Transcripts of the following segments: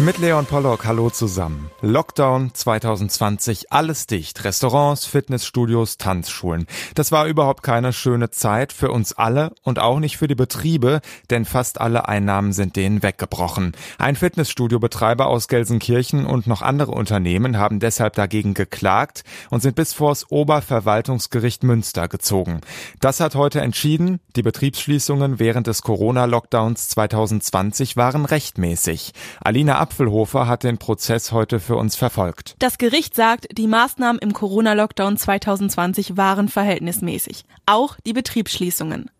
Mit Leon Pollock, hallo zusammen. Lockdown 2020, alles dicht. Restaurants, Fitnessstudios, Tanzschulen. Das war überhaupt keine schöne Zeit für uns alle und auch nicht für die Betriebe, denn fast alle Einnahmen sind denen weggebrochen. Ein Fitnessstudiobetreiber aus Gelsenkirchen und noch andere Unternehmen haben deshalb dagegen geklagt und sind bis vors Oberverwaltungsgericht Münster gezogen. Das hat heute entschieden, die Betriebsschließungen während des Corona-Lockdowns 2020 waren rechtmäßig. Alina Apfelhofer hat den Prozess heute für uns verfolgt. Das Gericht sagt, die Maßnahmen im Corona-Lockdown 2020 waren verhältnismäßig. Auch die Betriebsschließungen.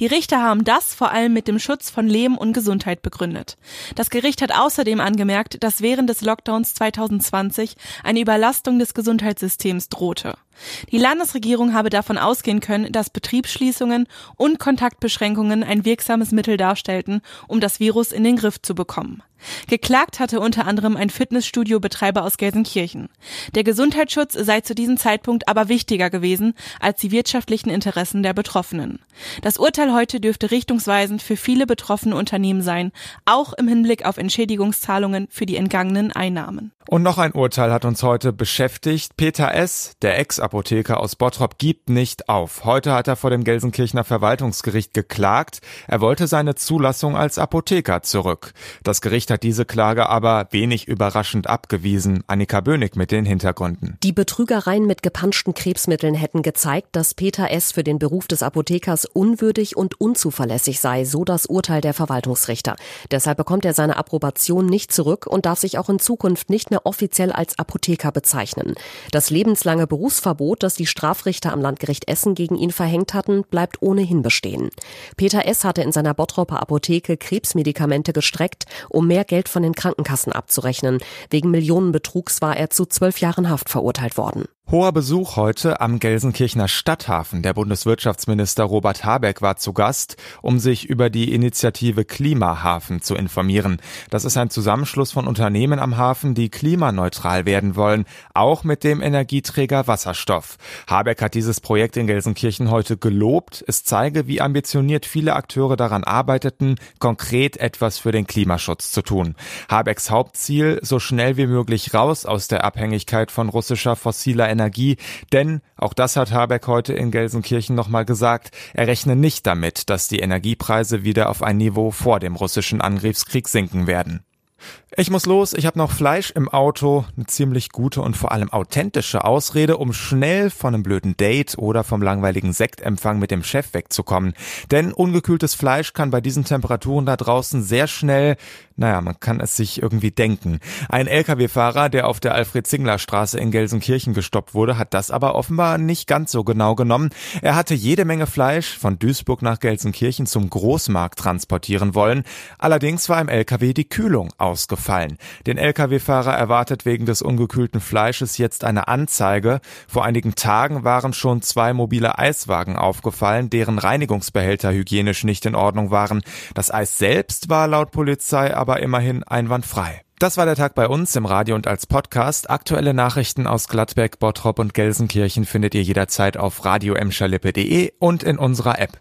Die Richter haben das vor allem mit dem Schutz von Leben und Gesundheit begründet. Das Gericht hat außerdem angemerkt, dass während des Lockdowns 2020 eine Überlastung des Gesundheitssystems drohte. Die Landesregierung habe davon ausgehen können, dass Betriebsschließungen und Kontaktbeschränkungen ein wirksames Mittel darstellten, um das Virus in den Griff zu bekommen. Geklagt hatte unter anderem ein Fitnessstudio-Betreiber aus Gelsenkirchen. Der Gesundheitsschutz sei zu diesem Zeitpunkt aber wichtiger gewesen als die wirtschaftlichen Interessen der Betroffenen. Das Urteil heute dürfte richtungsweisend für viele betroffene Unternehmen sein, auch im Hinblick auf Entschädigungszahlungen für die entgangenen Einnahmen. Und noch ein Urteil hat uns heute beschäftigt. Peter S., der Ex-Apotheker aus Bottrop, gibt nicht auf. Heute hat er vor dem Gelsenkirchener Verwaltungsgericht geklagt. Er wollte seine Zulassung als Apotheker zurück. Das Gericht hat diese Klage aber wenig überraschend abgewiesen. Annika Bönig mit den Hintergründen. Die Betrügereien mit gepanschten Krebsmitteln hätten gezeigt, dass Peter S. für den Beruf des Apothekers unwürdig und unzuverlässig sei, so das Urteil der Verwaltungsrichter. Deshalb bekommt er seine Approbation nicht zurück und darf sich auch in Zukunft nicht mehr offiziell als Apotheker bezeichnen. Das lebenslange Berufsverbot, das die Strafrichter am Landgericht Essen gegen ihn verhängt hatten, bleibt ohnehin bestehen. Peter S. hatte in seiner Bottropper Apotheke Krebsmedikamente gestreckt, um mehr Geld von den Krankenkassen abzurechnen. Wegen Millionenbetrugs war er zu zwölf Jahren Haft verurteilt worden. Hoher Besuch heute am Gelsenkirchener Stadthafen. Der Bundeswirtschaftsminister Robert Habeck war zu Gast, um sich über die Initiative Klimahafen zu informieren. Das ist ein Zusammenschluss von Unternehmen am Hafen, die klimaneutral werden wollen, auch mit dem Energieträger Wasserstoff. Habeck hat dieses Projekt in Gelsenkirchen heute gelobt. Es zeige, wie ambitioniert viele Akteure daran arbeiteten, konkret etwas für den Klimaschutz zu tun. Habecks Hauptziel, so schnell wie möglich raus aus der Abhängigkeit von russischer fossiler Energie, denn, auch das hat Habeck heute in Gelsenkirchen nochmal gesagt, er rechne nicht damit, dass die Energiepreise wieder auf ein Niveau vor dem russischen Angriffskrieg sinken werden. Ich muss los, ich habe noch Fleisch im Auto, eine ziemlich gute und vor allem authentische Ausrede, um schnell von einem blöden Date oder vom langweiligen Sektempfang mit dem Chef wegzukommen. Denn ungekühltes Fleisch kann bei diesen Temperaturen da draußen sehr schnell, naja, man kann es sich irgendwie denken. Ein Lkw-Fahrer, der auf der Alfred-Zingler-Straße in Gelsenkirchen gestoppt wurde, hat das aber offenbar nicht ganz so genau genommen. Er hatte jede Menge Fleisch von Duisburg nach Gelsenkirchen zum Großmarkt transportieren wollen. Allerdings war im Lkw die Kühlung ausgefallen gefallen. Den Lkw-Fahrer erwartet wegen des ungekühlten Fleisches jetzt eine Anzeige. Vor einigen Tagen waren schon zwei mobile Eiswagen aufgefallen, deren Reinigungsbehälter hygienisch nicht in Ordnung waren. Das Eis selbst war laut Polizei aber immerhin einwandfrei. Das war der Tag bei uns im Radio und als Podcast. Aktuelle Nachrichten aus Gladbeck, Bottrop und Gelsenkirchen findet ihr jederzeit auf radio und in unserer App.